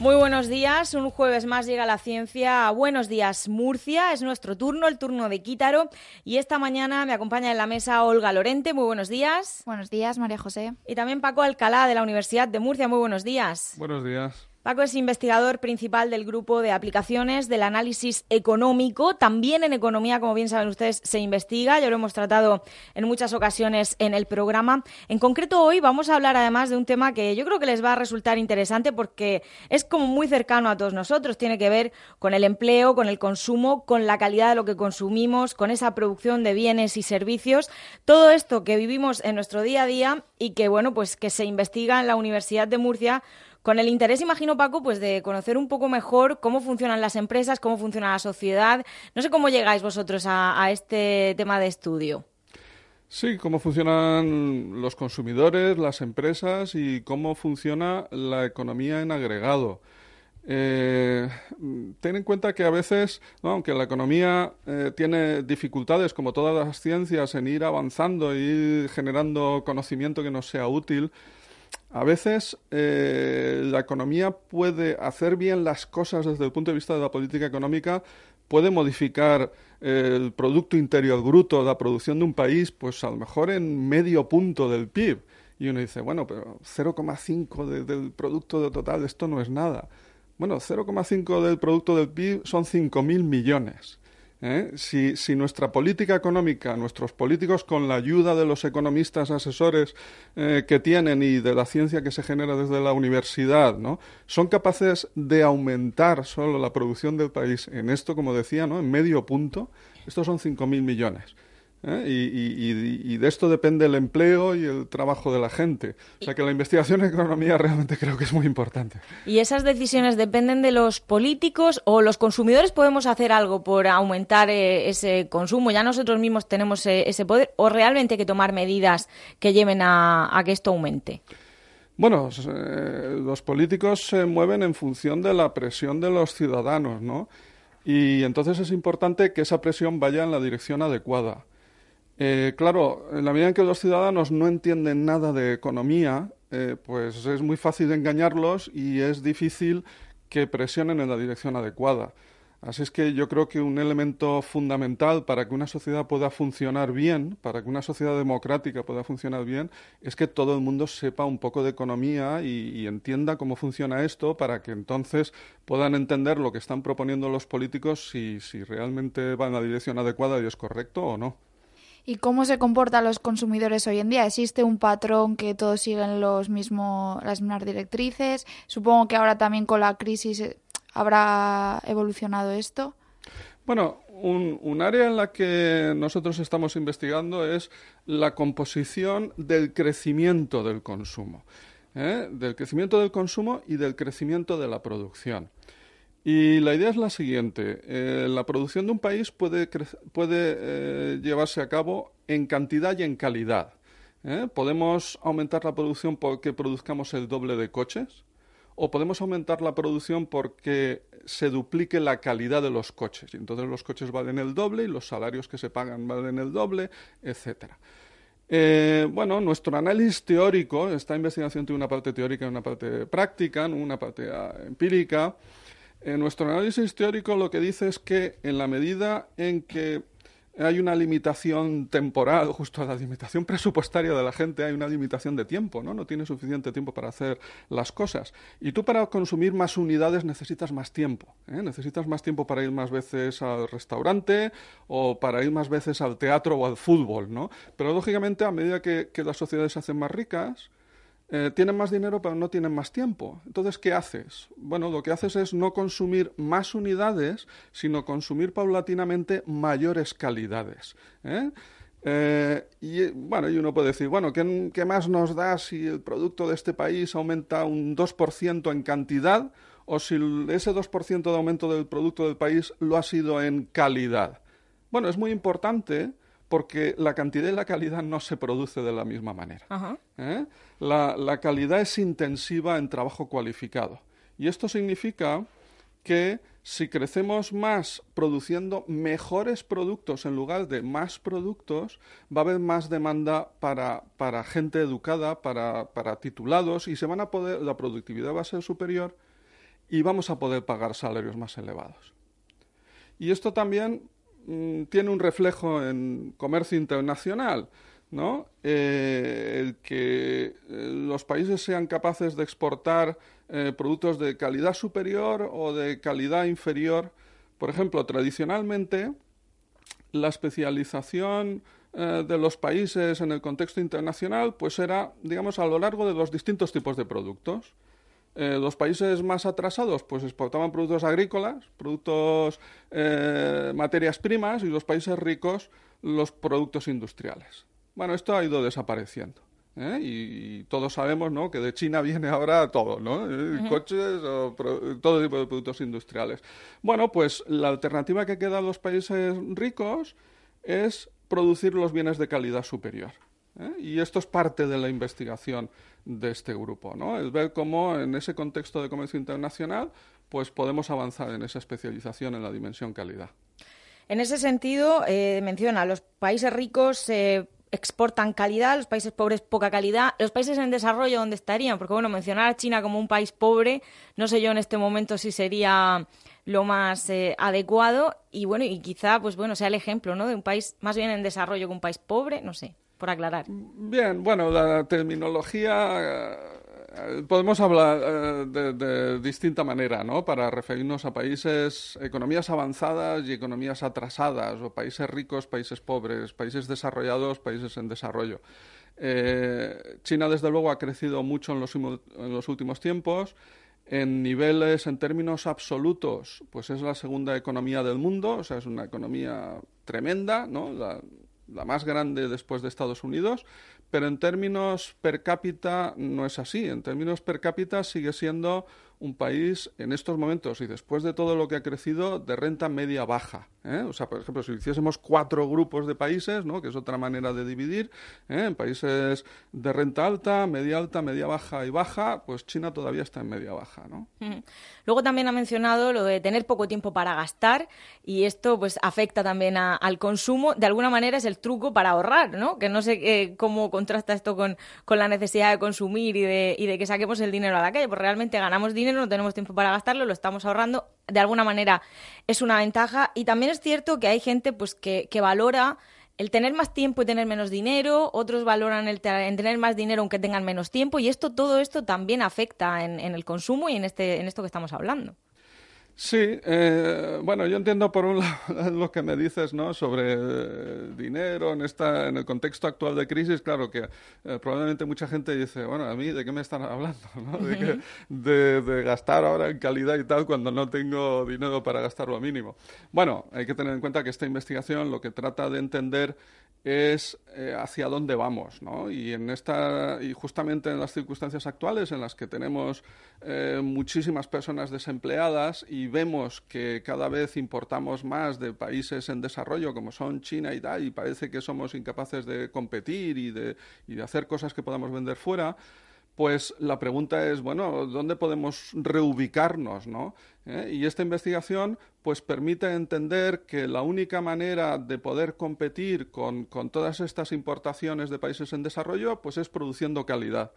Muy buenos días, un jueves más llega la ciencia. Buenos días, Murcia, es nuestro turno, el turno de Quítaro. Y esta mañana me acompaña en la mesa Olga Lorente, muy buenos días. Buenos días, María José. Y también Paco Alcalá de la Universidad de Murcia, muy buenos días. Buenos días. Paco es investigador principal del grupo de aplicaciones del análisis económico. También en economía, como bien saben ustedes, se investiga. Ya lo hemos tratado en muchas ocasiones en el programa. En concreto, hoy vamos a hablar además de un tema que yo creo que les va a resultar interesante porque es como muy cercano a todos nosotros. Tiene que ver con el empleo, con el consumo, con la calidad de lo que consumimos, con esa producción de bienes y servicios. Todo esto que vivimos en nuestro día a día y que, bueno, pues que se investiga en la Universidad de Murcia con el interés, imagino, Paco, pues de conocer un poco mejor cómo funcionan las empresas, cómo funciona la sociedad. No sé cómo llegáis vosotros a, este tema de estudio. Sí, cómo funcionan los consumidores, las empresas y cómo funciona la economía en agregado. Eh, ten en cuenta que a veces, aunque la economía eh, tiene dificultades, como todas las ciencias, en ir avanzando y ir generando conocimiento que nos sea útil, a veces eh, la economía puede hacer bien las cosas desde el punto de vista de la política económica, puede modificar el Producto Interior Bruto, la producción de un país, pues a lo mejor en medio punto del PIB. Y uno dice, bueno, pero 0,5 de, del Producto Total, esto no es nada. Bueno, 0,5 del Producto del PIB son 5.000 millones. ¿Eh? Si, si, nuestra política económica, nuestros políticos, con la ayuda de los economistas asesores eh, que tienen y de la ciencia que se genera desde la universidad, ¿no? son capaces de aumentar solo la producción del país en esto, como decía, ¿no? en medio punto, estos son 5.000 millones. ¿Eh? Y, y, y, de esto depende el empleo y el trabajo de la gente. O sea que la investigación en economía realmente creo que es muy importante. ¿Y esas decisiones dependen de los políticos o los consumidores podemos hacer algo por aumentar eh, ese consumo? ¿Ya nosotros mismos tenemos eh, ese poder o realmente hay que tomar medidas que lleven a, a que esto aumente? Bueno, eh, los políticos se mueven en función de la presión de los ciudadanos, ¿no? Y entonces es importante que esa presión vaya en la dirección adecuada. Eh, claro, en la medida en que los ciudadanos no entienden nada de economía, eh, pues es muy fácil engañarlos y es difícil que presionen en la dirección adecuada. Así es que yo creo que un elemento fundamental para que una sociedad pueda funcionar bien, para que una sociedad democrática pueda funcionar bien, es que todo el mundo sepa un poco de economía y, entienda cómo funciona esto para que entonces puedan entender lo que están proponiendo los políticos si, si realmente va en la dirección adecuada y es correcto o no. ¿Y cómo se comportan los consumidores hoy en día? ¿Existe un patrón que todos siguen los las mismas directrices? Supongo que ahora también con la crisis habrá evolucionado esto. Bueno, un, un, área en la que nosotros estamos investigando es la composición del crecimiento del consumo, ¿eh? del crecimiento del consumo y del crecimiento de la producción. Y la idea es la siguiente. Eh, la producción de un país puede, puede eh, llevarse a cabo en cantidad y en calidad. ¿eh? Podemos aumentar la producción porque produzcamos el doble de coches o podemos aumentar la producción porque se duplique la calidad de los coches. Y entonces los coches valen el doble y los salarios que se pagan valen el doble, etcétera. Bueno, nuestro análisis teórico, esta investigación tiene una parte teórica y una parte práctica, una parte empírica. En nuestro análisis teórico lo que dice es que en la medida en que hay una limitación temporal, justo a la limitación presupuestaria de la gente, hay una limitación de tiempo, ¿no? No tiene suficiente tiempo para hacer las cosas. Y tú para consumir más unidades necesitas más tiempo, ¿eh? Necesitas más tiempo para ir más veces al restaurante o para ir más veces al teatro o al fútbol, ¿no? Pero lógicamente a medida que, que las sociedades se hacen más ricas, eh, tienen más dinero pero no tienen más tiempo. Entonces, ¿qué haces? Bueno, lo que haces es no consumir más unidades, sino consumir paulatinamente mayores calidades. ¿eh? Eh, y bueno, y uno puede decir, bueno, ¿qué, ¿qué, más nos da si el producto de este país aumenta un 2% en cantidad o si ese 2% de aumento del producto del país lo ha sido en calidad? Bueno, es muy importante porque la cantidad y la calidad no se produce de la misma manera. ¿eh? La, calidad es intensiva en trabajo cualificado. Y esto significa que si crecemos más produciendo mejores productos en lugar de más productos, va a haber más demanda para, gente educada, para, para, titulados, y se van a poder, la productividad va a ser superior y vamos a poder pagar salarios más elevados. Y esto también Mm, tiene un reflejo en comercio internacional, ¿no? Eh, el que eh, los países sean capaces de exportar eh, productos de calidad superior o de calidad inferior. Por ejemplo, tradicionalmente, la especialización de los países en el contexto internacional, pues era, digamos, a lo largo de los distintos tipos de productos. Eh, los países más atrasados pues exportaban productos agrícolas, productos, eh, materias primas y los países ricos los productos industriales. Bueno, esto ha ido desapareciendo. ¿eh? Y, todos sabemos ¿no? que de China viene ahora todo, ¿no? Coches o todo tipo de productos industriales. Bueno, pues la alternativa que queda a los países ricos es producir los bienes de calidad superior. Y esto es parte de la investigación de este grupo, ¿no? El ver cómo en ese contexto de comercio internacional pues podemos avanzar en esa especialización en la dimensión calidad. En ese sentido, eh, menciona, los países ricos eh, exportan calidad, los países pobres poca calidad. Los países en desarrollo, ¿dónde estarían? Porque, bueno, mencionar a China como un país pobre, no sé yo en este momento si sería lo más eh, adecuado y, bueno, y quizá, pues bueno, sea el ejemplo, ¿no? De un país más bien en desarrollo que un país pobre, no sé por aclarar. Bien, bueno, la terminología eh, podemos hablar eh, de, distinta manera, ¿no? Para referirnos a países, economías avanzadas y economías atrasadas, o países ricos, países pobres, países desarrollados, países en desarrollo. Eh, China, desde luego, ha crecido mucho en los, en los últimos tiempos. En niveles, en términos absolutos, pues es la segunda economía del mundo, o sea, es una economía tremenda, ¿no? La, la más grande después de Estados Unidos, pero en términos per cápita no es así. En términos per cápita sigue siendo un país en estos momentos y después de todo lo que ha crecido de renta media baja. ¿eh? O sea, por ejemplo, si hiciésemos cuatro grupos de países, ¿no? que es otra manera de dividir, ¿eh? en países de renta alta, media alta, media baja y baja, pues China todavía está en media baja. ¿no? Luego también ha mencionado lo de tener poco tiempo para gastar y esto pues afecta también al consumo. De alguna manera es el truco para ahorrar, ¿no? Que no sé eh, cómo contrasta esto con, con, la necesidad de consumir y de, y de que saquemos el dinero a la calle, pues realmente ganamos dinero no tenemos tiempo para gastarlo, lo estamos ahorrando. De alguna manera es una ventaja. Y también es cierto que hay gente pues que, valora el tener más tiempo y tener menos dinero, otros valoran el, tener más dinero aunque tengan menos tiempo, y esto, todo esto también afecta en, en el consumo y en, este, en esto que estamos hablando. Sí, eh, bueno, yo entiendo por un lado lo que me dices, ¿no? Sobre eh, dinero en esta, en el contexto actual de crisis, claro que eh, probablemente mucha gente dice, bueno, a mí de qué me están hablando, ¿no? De, de, gastar ahora en calidad y tal cuando no tengo dinero para gastar lo mínimo. Bueno, hay que tener en cuenta que esta investigación lo que trata de entender es eh, hacia dónde vamos, ¿no? Y en esta y justamente en las circunstancias actuales en las que tenemos eh, muchísimas personas desempleadas y vemos que cada vez importamos más de países en desarrollo como son China y tal y parece que somos incapaces de competir y de, y de hacer cosas que podamos vender fuera pues la pregunta es, bueno, ¿dónde podemos reubicarnos? ¿no? ¿Eh? Y esta investigación pues permite entender que la única manera de poder competir con, todas estas importaciones de países en desarrollo pues es produciendo calidad.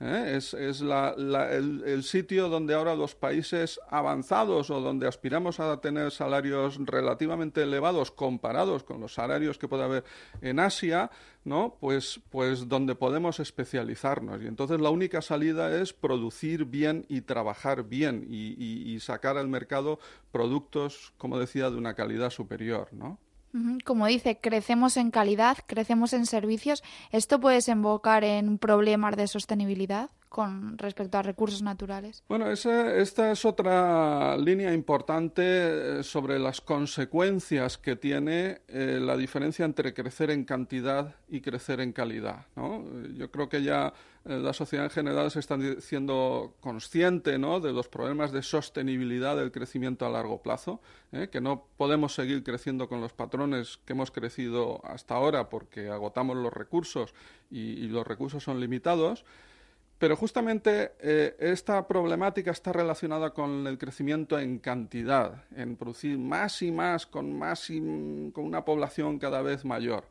¿Eh? Es, el, sitio donde ahora los países avanzados o donde aspiramos a tener salarios relativamente elevados comparados con los salarios que puede haber en Asia, ¿no? Pues, pues donde podemos especializarnos. Y entonces la única salida es producir bien y trabajar bien y, y sacar al mercado productos, como decía, de una calidad superior, ¿no? Como dice, crecemos en calidad, crecemos en servicios. ¿Esto puede desembocar en problemas de sostenibilidad con respecto a recursos naturales? Bueno, esta es otra línea importante eh, sobre las consecuencias que tiene eh, la diferencia entre crecer en cantidad y crecer en calidad. Yo creo que ya la sociedad en general se está siendo consciente de los problemas de sostenibilidad del crecimiento a largo plazo, ¿eh? que no podemos seguir creciendo con los patrones que hemos crecido hasta ahora porque agotamos los recursos y, los recursos son limitados. Pero justamente eh, esta problemática está relacionada con el crecimiento en cantidad, en producir más y más con más y, con una población cada vez mayor.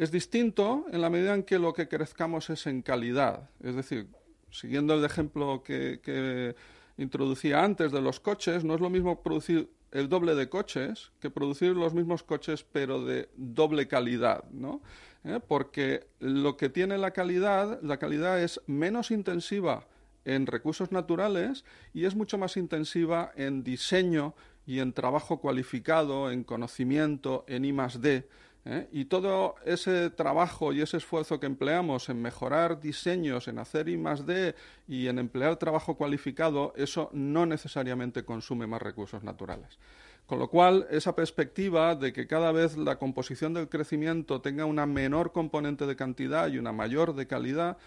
Es distinto en la medida en que lo que crezcamos es en calidad. Es decir, siguiendo el ejemplo que, introducía antes de los coches, no es lo mismo producir el doble de coches que producir los mismos coches pero de doble calidad, ¿no? ¿Eh? Porque lo que tiene la calidad, la calidad es menos intensiva en recursos naturales y es mucho más intensiva en diseño y en trabajo cualificado, en conocimiento, en I D. ¿eh? Y todo ese trabajo y ese esfuerzo que empleamos en mejorar diseños, en hacer I más D y en emplear trabajo cualificado, eso no necesariamente consume más recursos naturales. Con lo cual, esa perspectiva de que cada vez la composición del crecimiento tenga una menor componente de cantidad y una mayor de calidad,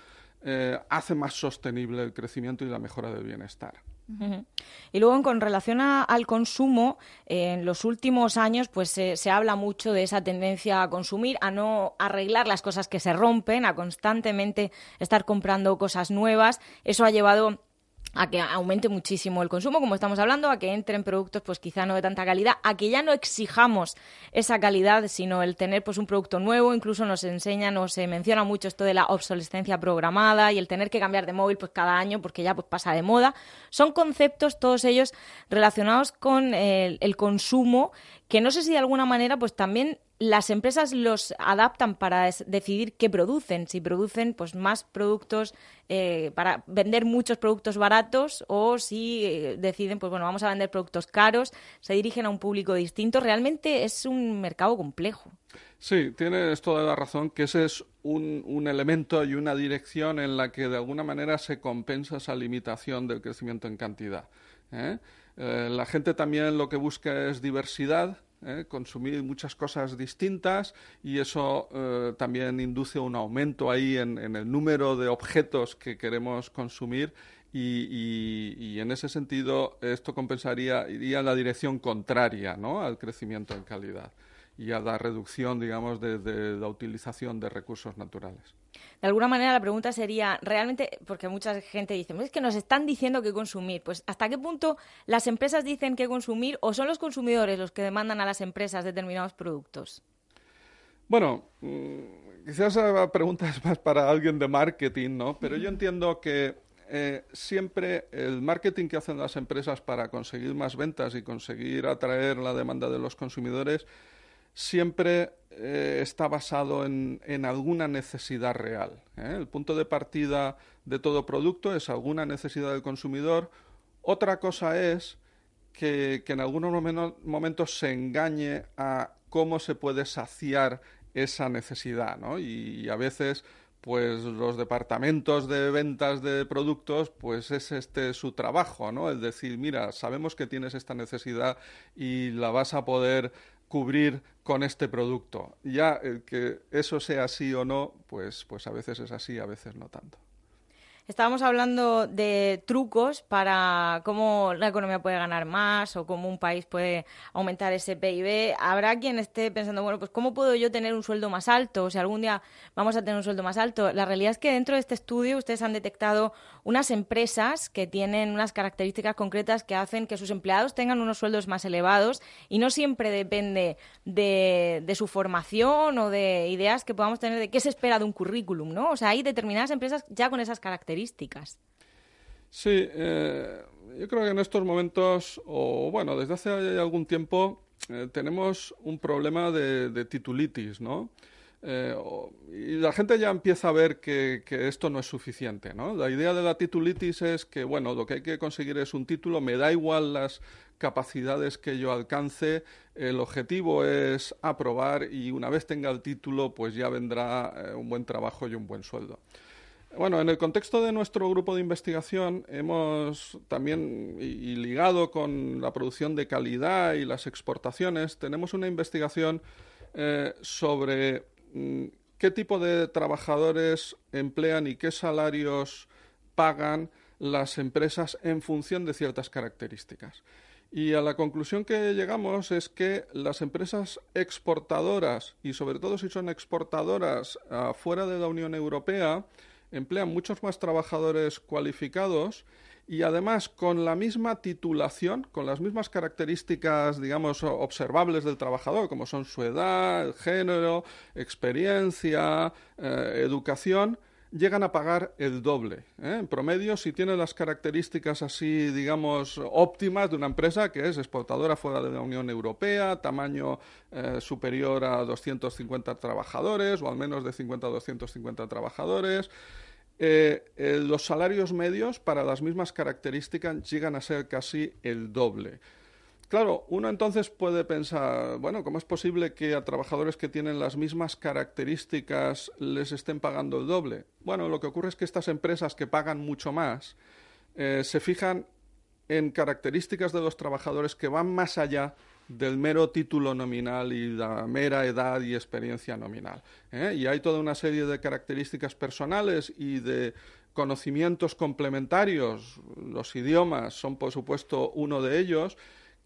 eh, hace más sostenible el crecimiento y la mejora del bienestar. Y luego, con relación al consumo, en los últimos años pues se, habla mucho de esa tendencia a consumir, a no arreglar las cosas que se rompen, a constantemente estar comprando cosas nuevas. Eso ha llevado a que aumente muchísimo el consumo, como estamos hablando, a que entren productos pues quizá no de tanta calidad, a que ya no exijamos esa calidad, sino el tener pues un producto nuevo, incluso nos enseña, o se menciona mucho esto de la obsolescencia programada y el tener que cambiar de móvil pues cada año porque ya pues pasa de moda. Son conceptos todos ellos relacionados con el, el consumo que no sé si de alguna manera pues también las empresas los adaptan para decidir qué producen, si producen pues más productos eh, para vender muchos productos baratos o si eh, deciden pues bueno vamos a vender productos caros, se dirigen a un público distinto. Realmente es un mercado complejo. Sí, tienes toda la razón que ese es un, elemento y una dirección en la que de alguna manera se compensa esa limitación del crecimiento en cantidad. ¿eh? la gente también lo que busca es diversidad ¿eh? consumir muchas cosas distintas y eso eh, también induce un aumento ahí en, el número de objetos que queremos consumir y, en ese sentido esto compensaría, iría en la dirección contraria ¿no? al crecimiento en calidad y a la reducción, digamos, de la utilización de recursos naturales. De alguna manera la pregunta sería, realmente, porque mucha gente dice, es que nos están diciendo qué consumir, pues ¿hasta qué punto las empresas dicen qué consumir o son los consumidores los que demandan a las empresas determinados productos? Bueno, mm, quizás esa pregunta es más para alguien de marketing, ¿no? Pero yo entiendo que eh, siempre el marketing que hacen las empresas para conseguir más ventas y conseguir atraer la demanda de los consumidores siempre eh, está basado en, alguna necesidad real. ¿eh? El punto de partida de todo producto es alguna necesidad del consumidor. Otra cosa es que, en algunos momentos se engañe a cómo se puede saciar esa necesidad, ¿no? Y, a veces pues los departamentos de ventas de productos, pues es este su trabajo, ¿no? El decir, mira, sabemos que tienes esta necesidad y la vas a poder cubrir con este producto. Ya el que eso sea así o no, pues, pues a veces es así, a veces no tanto. Estábamos hablando de trucos para cómo la economía puede ganar más o cómo un país puede aumentar ese PIB. Habrá quien esté pensando, bueno, pues ¿cómo puedo yo tener un sueldo más alto? O si algún día vamos a tener un sueldo más alto. La realidad es que dentro de este estudio ustedes han detectado unas empresas que tienen unas características concretas que hacen que sus empleados tengan unos sueldos más elevados y no siempre depende de, de su formación o de ideas que podamos tener de qué se espera de un currículum, ¿no? O sea, hay determinadas empresas ya con esas características Sí, eh, yo creo que en estos momentos, o bueno, desde hace algún tiempo, eh, tenemos un problema de, titulitis, ¿no? Eh, y la gente ya empieza a ver que, esto no es suficiente, ¿no? La idea de la titulitis es que, bueno, lo que hay que conseguir es un título, me da igual las capacidades que yo alcance, el objetivo es aprobar y una vez tenga el título, pues ya vendrá un buen trabajo y un buen sueldo. Bueno, en el contexto de nuestro grupo de investigación hemos también, y, ligado con la producción de calidad y las exportaciones, tenemos una investigación eh, sobre mm, qué tipo de trabajadores emplean y qué salarios pagan las empresas en función de ciertas características. Y a la conclusión que llegamos es que las empresas exportadoras, y sobre todo si son exportadoras fuera de la Unión Europea, emplean muchos más trabajadores cualificados y además con la misma titulación, con las mismas características, digamos, observables del trabajador, como son su edad, género, experiencia, eh, educación, llegan a pagar el doble. ¿eh? En promedio, si tiene las características así, digamos, óptimas de una empresa que es exportadora fuera de la Unión Europea, tamaño eh, superior a 250 trabajadores o al menos de 50 a 250 trabajadores, eh, los salarios medios para las mismas características llegan a ser casi el doble. Claro, uno entonces puede pensar, bueno, ¿cómo es posible que a trabajadores que tienen las mismas características les estén pagando el doble? Bueno, lo que ocurre es que estas empresas que pagan mucho más eh, se fijan en características de los trabajadores que van más allá del mero título nominal y la mera edad y experiencia nominal. ¿eh? Y hay toda una serie de características personales y de conocimientos complementarios. Los idiomas son, por supuesto, uno de ellos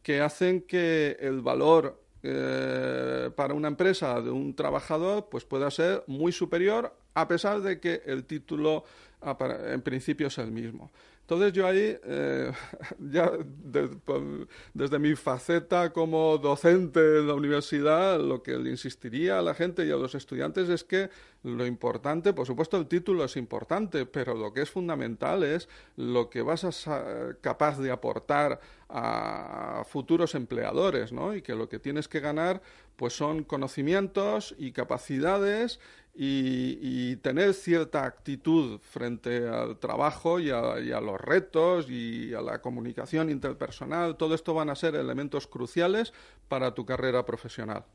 que hacen que el valor eh, para una empresa de un trabajador pues pueda ser muy superior a pesar de que el título en principio es el mismo. Entonces yo ahí, eh, ya desde mi faceta como docente en la universidad, lo que le insistiría a la gente y a los estudiantes es que lo importante, por supuesto el título es importante, pero lo que es fundamental es lo que vas a ser capaz de aportar a futuros empleadores, ¿no? Y que lo que tienes que ganar pues son conocimientos y capacidades y, tener cierta actitud frente al trabajo y a, los retos y a la comunicación interpersonal. Todo esto van a ser elementos cruciales para tu carrera profesional.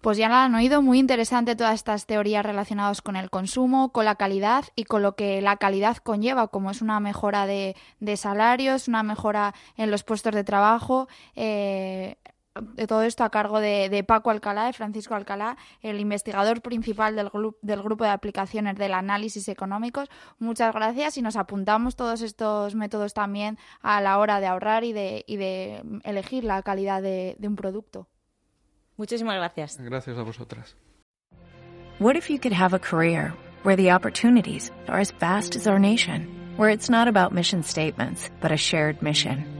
Pues ya lo han oído, muy interesante todas estas teorías relacionadas con el consumo, con la calidad y con lo que la calidad conlleva, como es una mejora de, salarios, una mejora en los puestos de trabajo. Eh, de todo esto a cargo de, Paco Alcalá, de Francisco Alcalá, el investigador principal del, del grupo de aplicaciones del análisis económicos. Muchas gracias y nos apuntamos todos estos métodos también a la hora de ahorrar y de, y de elegir la calidad de, de un producto. Muchísimas gracias. Gracias a vosotras. What if you could have a career where the opportunities are as vast as our nation, where it's not about mission statements, but a shared mission?